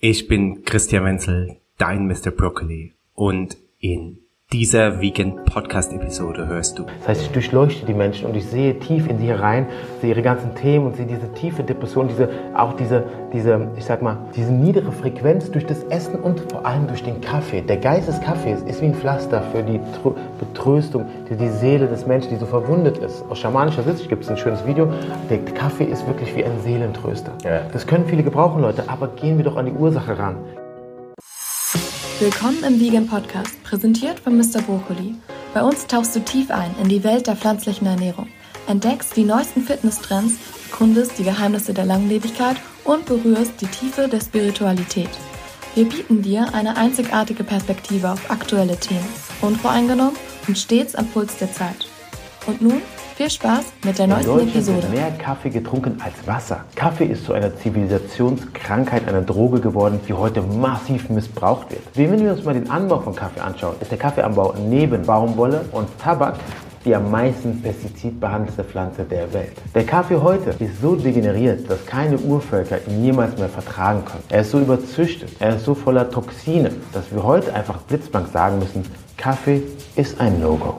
Ich bin Christian Wenzel, dein Mr. Broccoli und in dieser Vegan Podcast Episode hörst du. Das heißt, ich durchleuchte die Menschen und ich sehe tief in sie herein, sehe ihre ganzen Themen und sehe diese tiefe Depression, diese, auch diese, diese, ich sag mal, diese niedere Frequenz durch das Essen und vor allem durch den Kaffee. Der Geist des Kaffees ist wie ein Pflaster für die Betröstung, die, die Seele des Menschen, die so verwundet ist. Aus schamanischer Sicht gibt es ein schönes Video. Der Kaffee ist wirklich wie ein Seelentröster. Ja. Das können viele gebrauchen, Leute, aber gehen wir doch an die Ursache ran. Willkommen im Vegan Podcast, präsentiert von Mr. Brokkoli. Bei uns tauchst du tief ein in die Welt der pflanzlichen Ernährung, entdeckst die neuesten Fitnesstrends, erkundest die Geheimnisse der Langlebigkeit und berührst die Tiefe der Spiritualität. Wir bieten dir eine einzigartige Perspektive auf aktuelle Themen, unvoreingenommen und stets am Puls der Zeit. Und nun viel Spaß mit der neuesten Episode. Wird mehr Kaffee getrunken als Wasser. Kaffee ist zu einer Zivilisationskrankheit, einer Droge geworden, die heute massiv missbraucht wird. Wenn wir uns mal den Anbau von Kaffee anschauen, ist der Kaffeeanbau neben Baumwolle und Tabak die am meisten pestizidbehandelte Pflanze der Welt. Der Kaffee heute ist so degeneriert, dass keine Urvölker ihn jemals mehr vertragen können. Er ist so überzüchtet, er ist so voller Toxine, dass wir heute einfach blitzblank sagen müssen, Kaffee ist ein No-Go.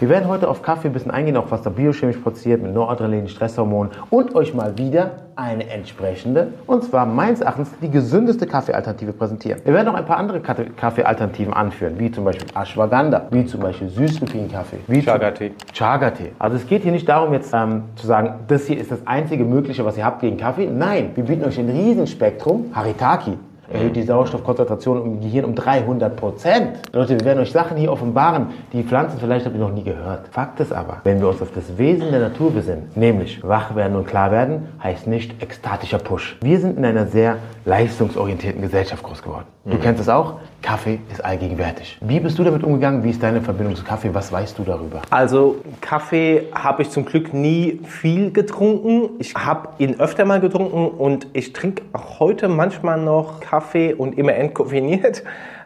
Wir werden heute auf Kaffee ein bisschen eingehen, auch was da biochemisch produziert mit Noradrenalin, Stresshormonen und euch mal wieder eine entsprechende, und zwar meines Erachtens die gesündeste Kaffeealternative präsentieren. Wir werden noch ein paar andere Kaffeealternativen anführen, wie zum Beispiel Ashwagandha, wie zum Beispiel Süßlupin-Kaffee, wie Chaga-Tee. Chaga-Tee. Also es geht hier nicht darum jetzt ähm, zu sagen, das hier ist das einzige Mögliche, was ihr habt gegen Kaffee. Nein, wir bieten euch ein Riesenspektrum, Haritaki, erhöht die Sauerstoffkonzentration im Gehirn um 300 Prozent. Leute, wir werden euch Sachen hier offenbaren, die Pflanzen vielleicht habt ihr noch nie gehört. Fakt ist aber, wenn wir uns auf das Wesen der Natur besinnen, nämlich wach werden und klar werden, heißt nicht ekstatischer Push. Wir sind in einer sehr leistungsorientierten Gesellschaft groß geworden. Du mhm. kennst es auch? Kaffee ist allgegenwärtig. Wie bist du damit umgegangen? Wie ist deine Verbindung zu Kaffee? Was weißt du darüber? Also Kaffee habe ich zum Glück nie viel getrunken. Ich habe ihn öfter mal getrunken und ich trinke auch heute manchmal noch Kaffee und immer entkoffeiniert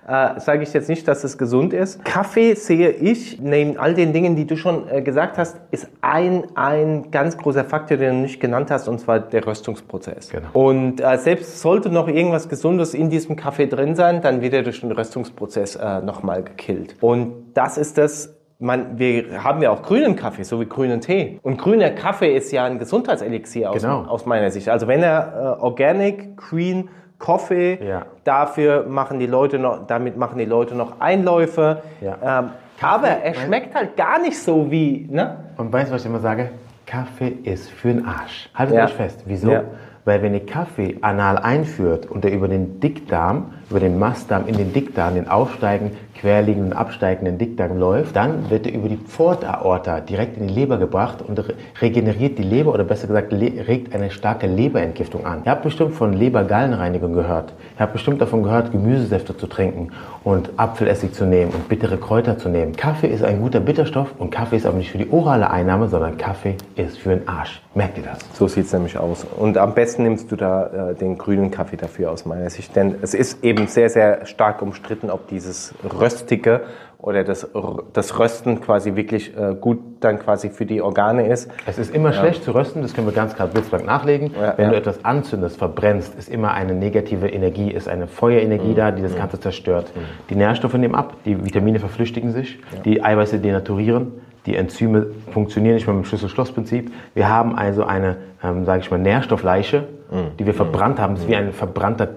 äh, sage ich jetzt nicht, dass es gesund ist. Kaffee sehe ich, neben all den Dingen, die du schon äh, gesagt hast, ist ein, ein ganz großer Faktor, den du nicht genannt hast, und zwar der Röstungsprozess. Genau. Und äh, selbst sollte noch irgendwas Gesundes in diesem Kaffee drin sein, dann wird er durch den Röstungsprozess äh, nochmal gekillt. Und das ist das, man, wir haben ja auch grünen Kaffee, so wie grünen Tee. Und grüner Kaffee ist ja ein Gesundheitselixier aus, genau. aus meiner Sicht. Also wenn er äh, organic, green, Kaffee. Ja. Dafür machen die Leute noch, damit machen die Leute noch Einläufe. Ja. Ähm, aber er schmeckt halt gar nicht so wie. Ne? Und weißt du, was ich immer sage? Kaffee ist für den Arsch. Haltet ja. euch fest. Wieso? Weil wenn ihr Kaffee anal einführt und er über den Dickdarm, über den Mastdarm in den Dickdarm, den aufsteigenden, querliegenden, absteigenden Dickdarm läuft, dann wird er über die Pfortaorta direkt in die Leber gebracht und regeneriert die Leber oder besser gesagt regt eine starke Leberentgiftung an. Ihr habt bestimmt von Lebergallenreinigung gehört. Ihr habt bestimmt davon gehört, Gemüsesäfte zu trinken und Apfelessig zu nehmen und bittere Kräuter zu nehmen. Kaffee ist ein guter Bitterstoff und Kaffee ist aber nicht für die orale Einnahme, sondern Kaffee ist für den Arsch. Merkt ihr das? So sieht es nämlich aus. Und am besten nimmst du da äh, den grünen Kaffee dafür aus meiner Sicht. Denn es ist eben sehr, sehr stark umstritten, ob dieses Röstige oder das, das Rösten quasi wirklich äh, gut dann quasi für die Organe ist. Es ist immer ja. schlecht zu rösten, das können wir ganz klar blitzblank nachlegen. Ja, Wenn ja. du etwas anzündest, verbrennst, ist immer eine negative Energie, ist eine Feuerenergie mhm. da, die das mhm. Ganze zerstört. Mhm. Die Nährstoffe nehmen ab, die Vitamine verflüchtigen sich, die Eiweiße denaturieren, die Enzyme funktionieren nicht mehr mit dem Schlüssel-Schloss-Prinzip. Wir haben also eine, ähm, sage ich mal, Nährstoffleiche, mhm. die wir verbrannt haben. Es ist wie ein verbrannter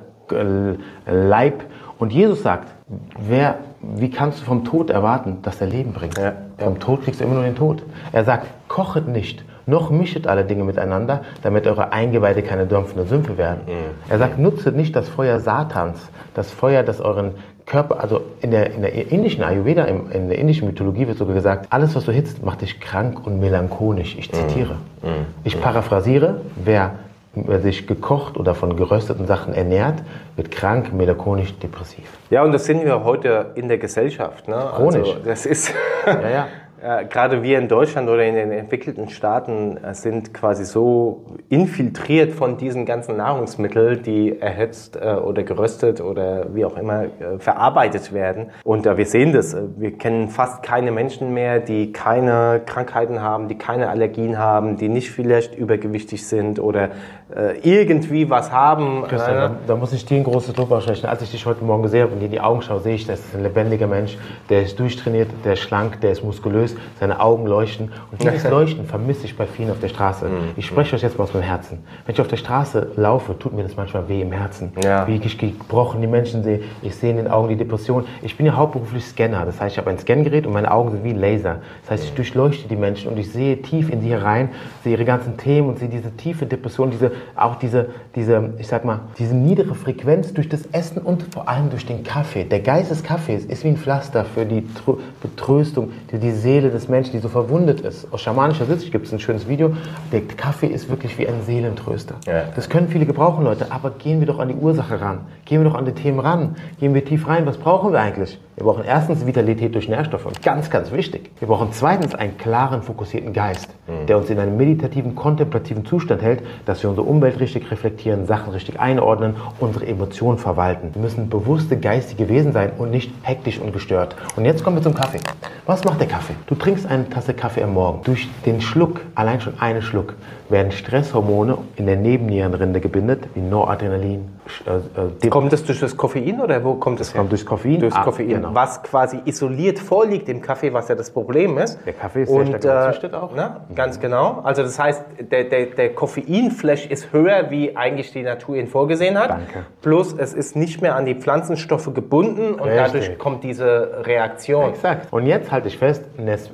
Leib. Und Jesus sagt, wer, wie kannst du vom Tod erwarten, dass er Leben bringt? Ja. Vom Tod kriegst du immer nur den Tod. Er sagt, kochet nicht, noch mischet alle Dinge miteinander, damit eure Eingeweide keine dampfende Sümpfe werden. Mhm. Er sagt, nutzet nicht das Feuer Satans, das Feuer, das euren Körper, also in der, in der indischen Ayurveda, in der indischen Mythologie wird sogar gesagt, alles, was du hitzt, macht dich krank und melancholisch. Ich zitiere. Mhm. Mhm. Ich paraphrasiere, wer sich gekocht oder von gerösteten Sachen ernährt, wird krank, melancholisch, depressiv. Ja, und das sind wir heute in der Gesellschaft. Ne? Chronisch. Also das ist. ja, ja. Äh, gerade wir in Deutschland oder in den entwickelten Staaten äh, sind quasi so infiltriert von diesen ganzen Nahrungsmitteln, die erhitzt äh, oder geröstet oder wie auch immer verarbeitet werden. Und wir sehen das. Wir kennen fast keine Menschen mehr, die keine Krankheiten haben, die keine Allergien haben, die nicht vielleicht übergewichtig sind oder irgendwie was haben. Christian, da, da, muss ich dir ein großes Lob aussprechen. Als ich dich heute Morgen gesehen habe und dir in die Augen schaue, sehe ich, das ist ein lebendiger Mensch, der ist durchtrainiert, der ist schlank, der ist muskulös nervös, seine Augen leuchten. Und dieses Leuchten vermisse ich bei vielen auf der Straße. Mhm. Ich spreche euch jetzt mal aus meinem Herzen. Wenn ich auf der Straße laufe, tut mir das manchmal weh im Herzen. Ja. Wie ich gebrochen die Menschen sehe. Ich sehe in den Augen die Depression. Ich bin ja hauptberuflich Scanner. Das heißt, ich habe ein Scangerät und meine Augen sind wie Laser. Das heißt, ich durchleuchte die Menschen und ich sehe tief in sie herein, sehe ihre ganzen Themen und sehe diese tiefe Depression, diese, auch diese, diese, ich sag mal, diese niedere Frequenz durch das Essen und vor allem durch den Kaffee. Der Geist des Kaffees ist wie ein Pflaster für die Betröstung, die die Seele Seele des Menschen, die so verwundet ist. Aus schamanischer Sicht gibt es ein schönes Video. Der Kaffee ist wirklich wie ein Seelentröster. Ja. Das können viele gebrauchen, Leute. Aber gehen wir doch an die Ursache ran. Gehen wir doch an die Themen ran. Gehen wir tief rein. Was brauchen wir eigentlich? Wir brauchen erstens Vitalität durch Nährstoffe. Und ganz, ganz wichtig. Wir brauchen zweitens einen klaren, fokussierten Geist, mhm. der uns in einem meditativen, kontemplativen Zustand hält, dass wir unsere Umwelt richtig reflektieren, Sachen richtig einordnen, unsere Emotionen verwalten. Wir müssen bewusste geistige Wesen sein und nicht hektisch und gestört. Und jetzt kommen wir zum Kaffee. Was macht der Kaffee? Du trinkst eine Tasse Kaffee am Morgen. Durch den Schluck, allein schon einen Schluck, werden Stresshormone in der Nebennierenrinde gebindet, wie Noradrenalin. Äh, äh, kommt das durch das Koffein oder wo kommt das, das kommt durch Koffein? Durch ah, Koffein, genau. was quasi isoliert vorliegt im Kaffee, was ja das Problem ist. Der Kaffee ist Und, sehr stark äh, auch. Mhm. Ganz genau. Also das heißt, der, der, der Koffeinflash ist höher, wie eigentlich die Natur ihn vorgesehen hat. Danke. Plus es ist nicht mehr an die Pflanzenstoffe gebunden und Richtig. dadurch kommt diese Reaktion. Exakt. Und jetzt halte ich fest,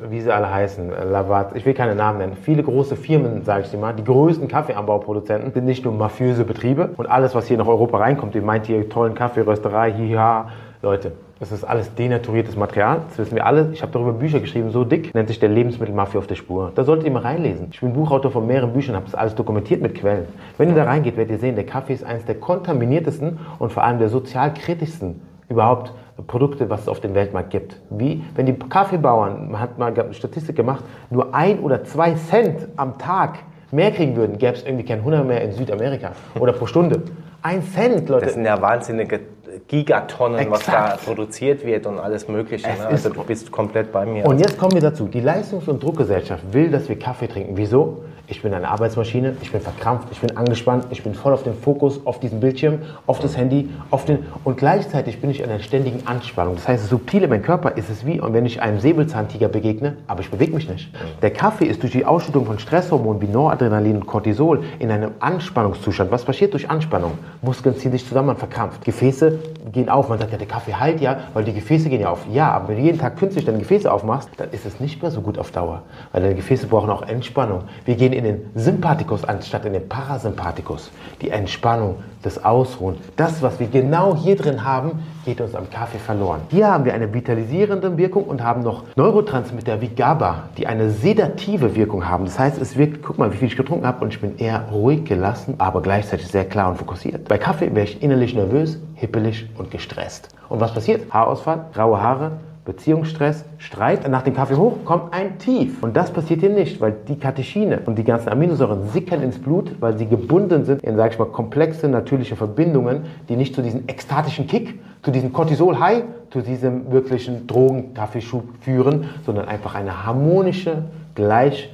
wie sie alle heißen, Lavat, ich will keine Namen nennen, viele große Firmen, sage ich dir mal, die größten Kaffeeanbauproduzenten sind nicht nur mafiöse Betriebe und alles, was hier nach Europa reinkommt, ihr meint hier tollen Kaffee, Rösterei, hiha, Leute, das ist alles denaturiertes Material. Das wissen wir alle. Ich habe darüber Bücher geschrieben, so dick, nennt sich der Lebensmittelmafia auf der Spur. Da solltet ihr mal reinlesen. Ich bin Buchautor von mehreren Büchern, habe das alles dokumentiert mit Quellen. Wenn ihr da reingeht, werdet ihr sehen, der Kaffee ist eines der kontaminiertesten und vor allem der sozial kritischsten überhaupt Produkte, was es auf dem Weltmarkt gibt. Wie, wenn die Kaffeebauern, man hat mal eine Statistik gemacht, nur ein oder zwei Cent am Tag mehr kriegen würden, gäbe es irgendwie kein Hunger mehr in Südamerika oder pro Stunde. Ein Cent, Leute. Das sind ja wahnsinnige Gigatonnen, Exakt. was da produziert wird und alles Mögliche. Ne? Also du bist komplett bei mir. Und jetzt kommen wir dazu. Die Leistungs- und Druckgesellschaft will, dass wir Kaffee trinken. Wieso? Ich bin eine Arbeitsmaschine, ich bin verkrampft, ich bin angespannt, ich bin voll auf den Fokus, auf diesen Bildschirm, auf das Handy, auf den und gleichzeitig bin ich in einer ständigen Anspannung. Das heißt, subtil in meinem Körper ist es wie, wenn ich einem Säbelzahntiger begegne, aber ich bewege mich nicht. Der Kaffee ist durch die Ausschüttung von Stresshormonen wie Noradrenalin und Cortisol in einem Anspannungszustand. Was passiert durch Anspannung? Muskeln ziehen sich zusammen, man verkrampft. Gefäße gehen auf. Man sagt ja, der Kaffee heilt ja, weil die Gefäße gehen ja auf. Ja, aber wenn du jeden Tag künstlich deine Gefäße aufmachst, dann ist es nicht mehr so gut auf Dauer, weil deine Gefäße brauchen auch Entspannung. Wir gehen in den Sympathikus anstatt in den Parasympathikus. Die Entspannung, das Ausruhen, das, was wir genau hier drin haben, geht uns am Kaffee verloren. Hier haben wir eine vitalisierende Wirkung und haben noch Neurotransmitter wie GABA, die eine sedative Wirkung haben. Das heißt, es wirkt, guck mal, wie viel ich getrunken habe und ich bin eher ruhig gelassen, aber gleichzeitig sehr klar und fokussiert. Bei Kaffee wäre ich innerlich nervös, hippelig und gestresst. Und was passiert? Haarausfall, graue Haare, Beziehungsstress, Streit, nach dem Kaffee hoch kommt ein Tief. Und das passiert hier nicht, weil die Katechine und die ganzen Aminosäuren sickern ins Blut, weil sie gebunden sind in, sag ich mal, komplexe natürliche Verbindungen, die nicht zu diesem ekstatischen Kick, zu diesem Cortisol-High, zu diesem wirklichen Drogen-Kaffeeschub führen, sondern einfach eine harmonische, gleich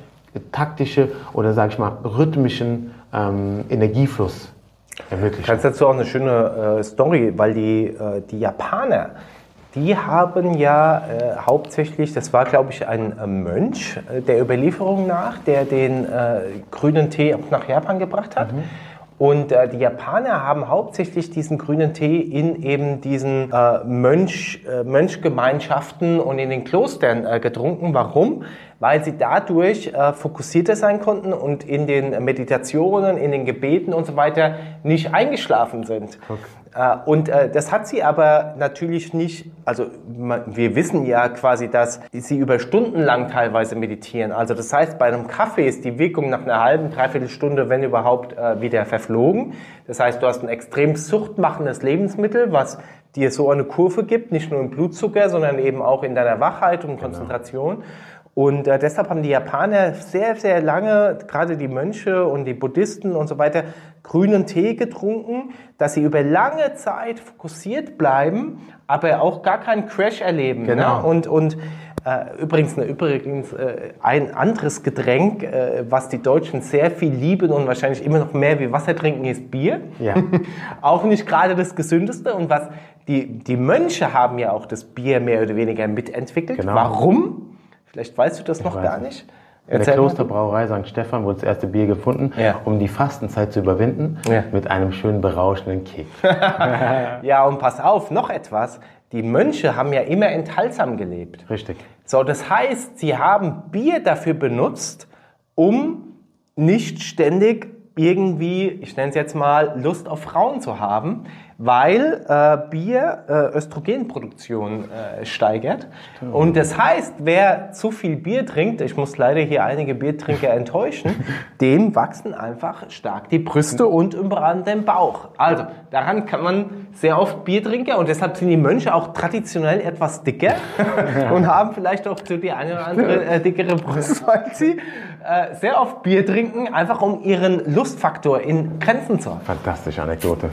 taktische oder, sag ich mal, rhythmischen ähm, Energiefluss ermöglichen. Kannst dazu auch eine schöne äh, Story, weil die, äh, die Japaner, die haben ja äh, hauptsächlich, das war glaube ich ein äh, Mönch äh, der Überlieferung nach, der den äh, grünen Tee auch nach Japan gebracht hat. Mhm. Und äh, die Japaner haben hauptsächlich diesen grünen Tee in eben diesen äh, Mönch, äh, Mönchgemeinschaften und in den Klostern äh, getrunken. Warum? Weil sie dadurch äh, fokussierter sein konnten und in den Meditationen, in den Gebeten und so weiter nicht eingeschlafen sind. Okay. Äh, und äh, das hat sie aber natürlich nicht, also wir wissen ja quasi, dass sie über Stunden lang teilweise meditieren. Also das heißt, bei einem Kaffee ist die Wirkung nach einer halben, dreiviertel Stunde, wenn überhaupt, äh, wieder verflogen. Das heißt, du hast ein extrem suchtmachendes Lebensmittel, was dir so eine Kurve gibt, nicht nur im Blutzucker, sondern eben auch in deiner Wachheit und genau. Konzentration. Genau. Und äh, deshalb haben die Japaner sehr, sehr lange, gerade die Mönche und die Buddhisten und so weiter, grünen Tee getrunken, dass sie über lange Zeit fokussiert bleiben, aber auch gar keinen Crash erleben. Genau. Ne? Und, und äh, übrigens, ne, übrigens äh, ein anderes Getränk, äh, was die Deutschen sehr viel lieben und wahrscheinlich immer noch mehr wie Wasser trinken, ist Bier. Ja. auch nicht gerade das gesündeste. Und was die, die Mönche haben ja auch das Bier mehr oder weniger mitentwickelt. Genau. Warum? Vielleicht weißt du das noch gar nicht. In der Erzähl. Klosterbrauerei St. Stephan wurde das erste Bier gefunden, Ja. um die Fastenzeit zu überwinden, Ja. mit einem schönen berauschenden Kick. Ja, und pass auf, noch etwas. Die Mönche haben ja immer enthaltsam gelebt. Richtig. So, das heißt, sie haben Bier dafür benutzt, um nicht ständig irgendwie, ich nenne es jetzt mal, Lust auf Frauen zu haben, weil äh, Bier äh, Östrogenproduktion äh, steigert. Und das heißt, wer zu viel Bier trinkt, ich muss leider hier einige Biertrinker enttäuschen, dem wachsen einfach stark die Brüste und unter anderem Bauch. Also, daran kann man sehr oft Bier trinken und deshalb sind die Mönche auch traditionell etwas dicker und haben vielleicht auch so die eine oder andere äh, dickere Brust, weil sie äh, sehr oft Bier trinken, einfach um ihren Lustfaktor in Grenzen zu halten. Fantastische Anekdote.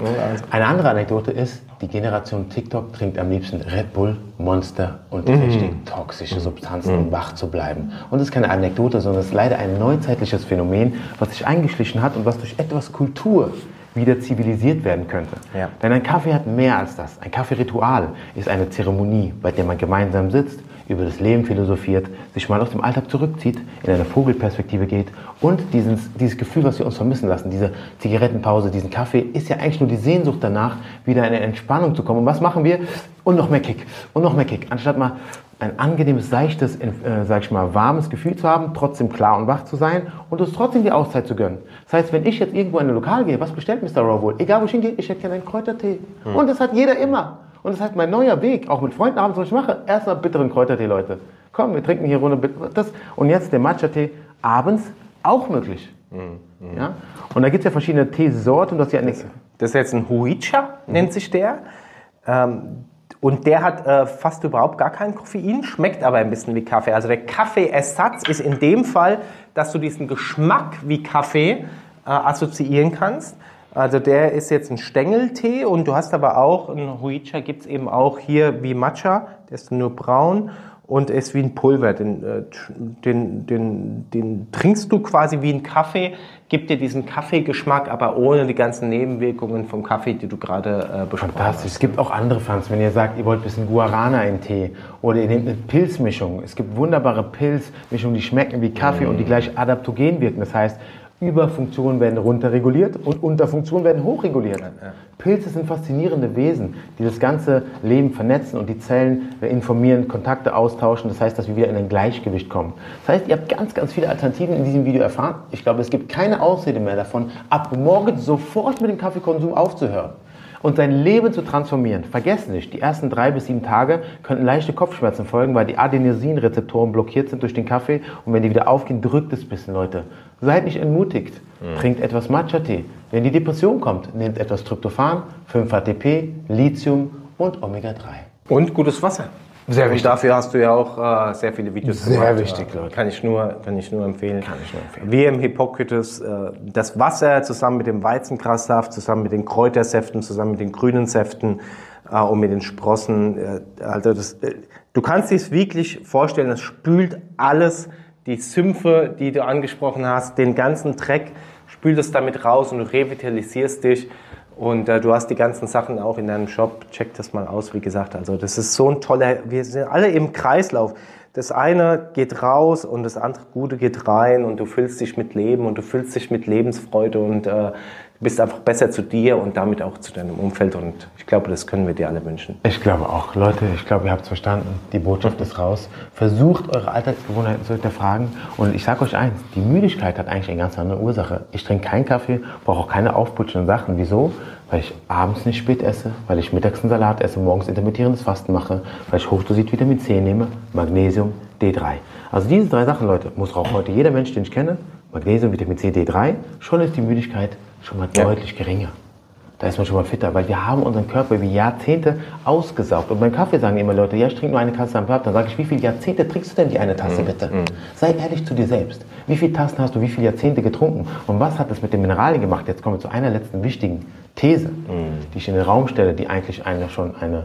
Eine andere Anekdote ist, die Generation TikTok trinkt am liebsten Red Bull, Monster und richtig toxische Substanzen, um wach zu bleiben. Und das ist keine Anekdote, sondern es ist leider ein neuzeitliches Phänomen, was sich eingeschlichen hat und was durch etwas Kultur wieder zivilisiert werden könnte. Ja. Denn ein Kaffee hat mehr als das. Ein Kaffeeritual ist eine Zeremonie, bei der man gemeinsam sitzt, über das Leben philosophiert, sich mal aus dem Alltag zurückzieht, in eine Vogelperspektive geht und dieses, dieses Gefühl, was wir uns vermissen lassen, diese Zigarettenpause, diesen Kaffee, ist ja eigentlich nur die Sehnsucht danach, wieder in eine Entspannung zu kommen. Und was machen wir? Und noch mehr Kick und noch mehr Kick. Anstatt mal ein angenehmes, seichtes, äh, sag ich mal, warmes Gefühl zu haben, trotzdem klar und wach zu sein und uns trotzdem die Auszeit zu gönnen. Das heißt, wenn ich jetzt irgendwo in ein Lokal gehe, was bestellt Mr. Raw wohl? Egal wo ich hingehe, ich hätte gerne einen Kräutertee. Und das hat jeder immer. Und das heißt, mein neuer Weg, auch mit Freunden abends, was ich mache, erstmal bitteren Kräutertee, Leute. Komm, wir trinken hier Runde das. Und jetzt der Matcha-Tee abends auch möglich. Ja? Und da gibt es ja verschiedene Teesorten. Das ist ja eine, Das ist jetzt ein Huicha, nennt sich der. Ähm, und der hat äh, fast überhaupt gar kein Koffein, schmeckt aber ein bisschen wie Kaffee. Also der Kaffeeersatz ist in dem Fall, dass du diesen Geschmack wie Kaffee äh, assoziieren kannst. Also der ist jetzt ein Stängeltee und du hast aber auch, ein Huicha gibt es eben auch hier wie Matcha, der ist nur braun und ist wie ein Pulver. Den, äh, den, den, den trinkst du quasi wie ein Kaffee, gibt dir diesen Kaffeegeschmack, aber ohne die ganzen Nebenwirkungen vom Kaffee, die du gerade äh, besprochen Fantastisch. Es gibt auch andere Pflanzen. Wenn ihr sagt, ihr wollt ein bisschen Guarana in Tee oder ihr nehmt eine Pilzmischung. Es gibt wunderbare Pilzmischungen, die schmecken wie Kaffee und die gleich adaptogen wirken. Das heißt, Überfunktionen werden runterreguliert und Unterfunktionen werden hochreguliert. Pilze sind faszinierende Wesen, die das ganze Leben vernetzen und die Zellen informieren, Kontakte austauschen. Das heißt, dass wir wieder in ein Gleichgewicht kommen. Das heißt, ihr habt ganz, ganz viele Alternativen in diesem Video erfahren. Ich glaube, es gibt keine Ausrede mehr davon, ab morgen sofort mit dem Kaffeekonsum aufzuhören und sein Leben zu transformieren. Vergessen nicht, die ersten drei bis sieben Tage könnten leichte Kopfschmerzen folgen, weil die Adenosinrezeptoren blockiert sind durch den Kaffee und wenn die wieder aufgehen, drückt es ein bisschen, Leute. Seid nicht entmutigt. Trinkt etwas Matcha-Tee. Wenn die Depression kommt, nehmt etwas Tryptophan, 5-HTP, Lithium und Omega-3. Und gutes Wasser. Sehr wichtig. Und dafür hast du ja auch äh, sehr viele Videos Sehr gemacht. wichtig, Äh, Leute. Kann ich nur, kann ich nur empfehlen. Kann ich nur empfehlen. Wir im Hippokrates, äh, das Wasser zusammen mit dem Weizengrassaft, zusammen mit den Kräutersäften, zusammen mit den grünen Säften äh, und mit den Sprossen. Äh, also das, äh, du kannst dir es wirklich vorstellen, es spült alles, die Sümpfe, die du angesprochen hast, den ganzen Dreck, spült es damit raus und du revitalisierst dich. Und äh, du hast die ganzen Sachen auch in deinem Shop. Check das mal aus, wie gesagt. Also das ist so ein toller, wir sind alle im Kreislauf. Das eine geht raus und das andere Gute geht rein und du füllst dich mit Leben und du füllst dich mit Lebensfreude und äh, du bist einfach besser zu dir und damit auch zu deinem Umfeld. Und ich glaube, das können wir dir alle wünschen. Ich glaube auch. Leute, ich glaube, ihr habt es verstanden. Die Botschaft ist raus. Versucht, eure Alltagsgewohnheiten zu hinterfragen. Und ich sage euch eins, die Müdigkeit hat eigentlich eine ganz andere Ursache. Ich trinke keinen Kaffee, brauche auch keine aufputschenden Sachen. Wieso? Weil ich abends nicht spät esse, weil ich mittags einen Salat esse, morgens intermittierendes Fasten mache, weil ich hochdosiert Vitamin C nehme, Magnesium, D3. Also diese drei Sachen, Leute, muss auch heute jeder Mensch, den ich kenne, Magnesium, Vitamin C, D3, schon ist die Müdigkeit schon mal Ja. deutlich geringer. Da ist man schon mal fitter, weil wir haben unseren Körper über Jahrzehnte ausgesaugt. Und beim Kaffee sagen immer Leute, ja, ich trinke nur eine Tasse am Tag. Dann sage ich, wie viele Jahrzehnte trinkst du denn die eine Tasse, mhm. bitte? Mhm. Sei ehrlich zu dir selbst. Wie viele Tassen hast du, wie viele Jahrzehnte getrunken? Und was hat das mit den Mineralien gemacht? Jetzt kommen wir zu einer letzten wichtigen These, mhm. die ich in den Raum stelle, die eigentlich eine, schon eine,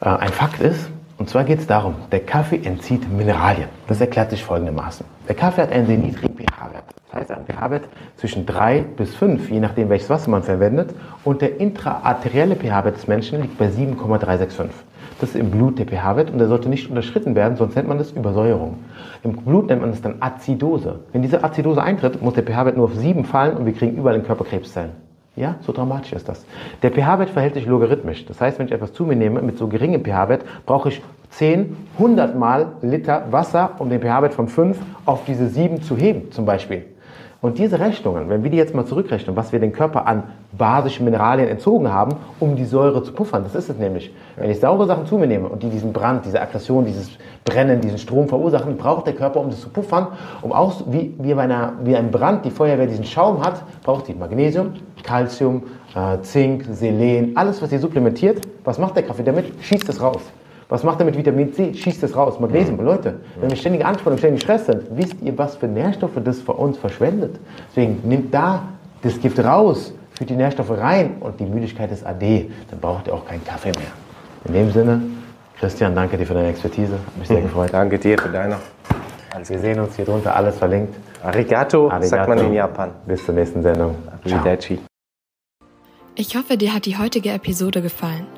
äh, ein Fakt ist. Und zwar geht es darum, der Kaffee entzieht Mineralien. Das erklärt sich folgendermaßen. Der Kaffee hat einen sehr niedrigen pH-Wert. Das heißt, ein pH-Wert zwischen 3 bis 5, je nachdem welches Wasser man verwendet. Und der intraarterielle pH-Wert des Menschen liegt bei 7,365. Das ist im Blut der pH-Wert und der sollte nicht unterschritten werden, sonst nennt man das Übersäuerung. Im Blut nennt man das dann Azidose. Wenn diese Azidose eintritt, muss der pH-Wert nur auf 7 fallen und wir kriegen überall in Körper Krebszellen. Ja, so dramatisch ist das. Der pH-Wert verhält sich logarithmisch. Das heißt, wenn ich etwas zu mir nehme mit so geringem pH-Wert, brauche ich 10, 100 mal Liter Wasser, um den pH-Wert von 5 auf diese 7 zu heben, zum Beispiel. Und diese Rechnungen, wenn wir die jetzt mal zurückrechnen, was wir den Körper an basischen Mineralien entzogen haben, um die Säure zu puffern, das ist es nämlich. Wenn ich saure Sachen zu mir nehme und die diesen Brand, diese Aggression, dieses Brennen, diesen Strom verursachen, braucht der Körper, um das zu puffern, um auch wie, wie, bei einer, wie ein Brand die Feuerwehr diesen Schaum hat, braucht die Magnesium, Calcium, äh, Zink, Selen, alles, was ihr supplementiert. Was macht der Kaffee damit? Schießt es raus. Was macht er mit Vitamin C? Schießt es raus. Magnesium. Leute, wenn wir ständig Anspannung, ständig Stress sind, wisst ihr, was für Nährstoffe das für uns verschwendet? Deswegen nimmt da das Gift raus, führt die Nährstoffe rein und die Müdigkeit ist AD. Dann braucht ihr auch keinen Kaffee mehr. In dem Sinne, Christian, danke dir für deine Expertise. Hat mich sehr gefreut. Danke dir für deine. Also wir sehen uns hier drunter, alles verlinkt. Arigato, Arigato. sagt man in Japan. Bis zur nächsten Sendung. Ciao. Ich hoffe, dir hat die heutige Episode gefallen.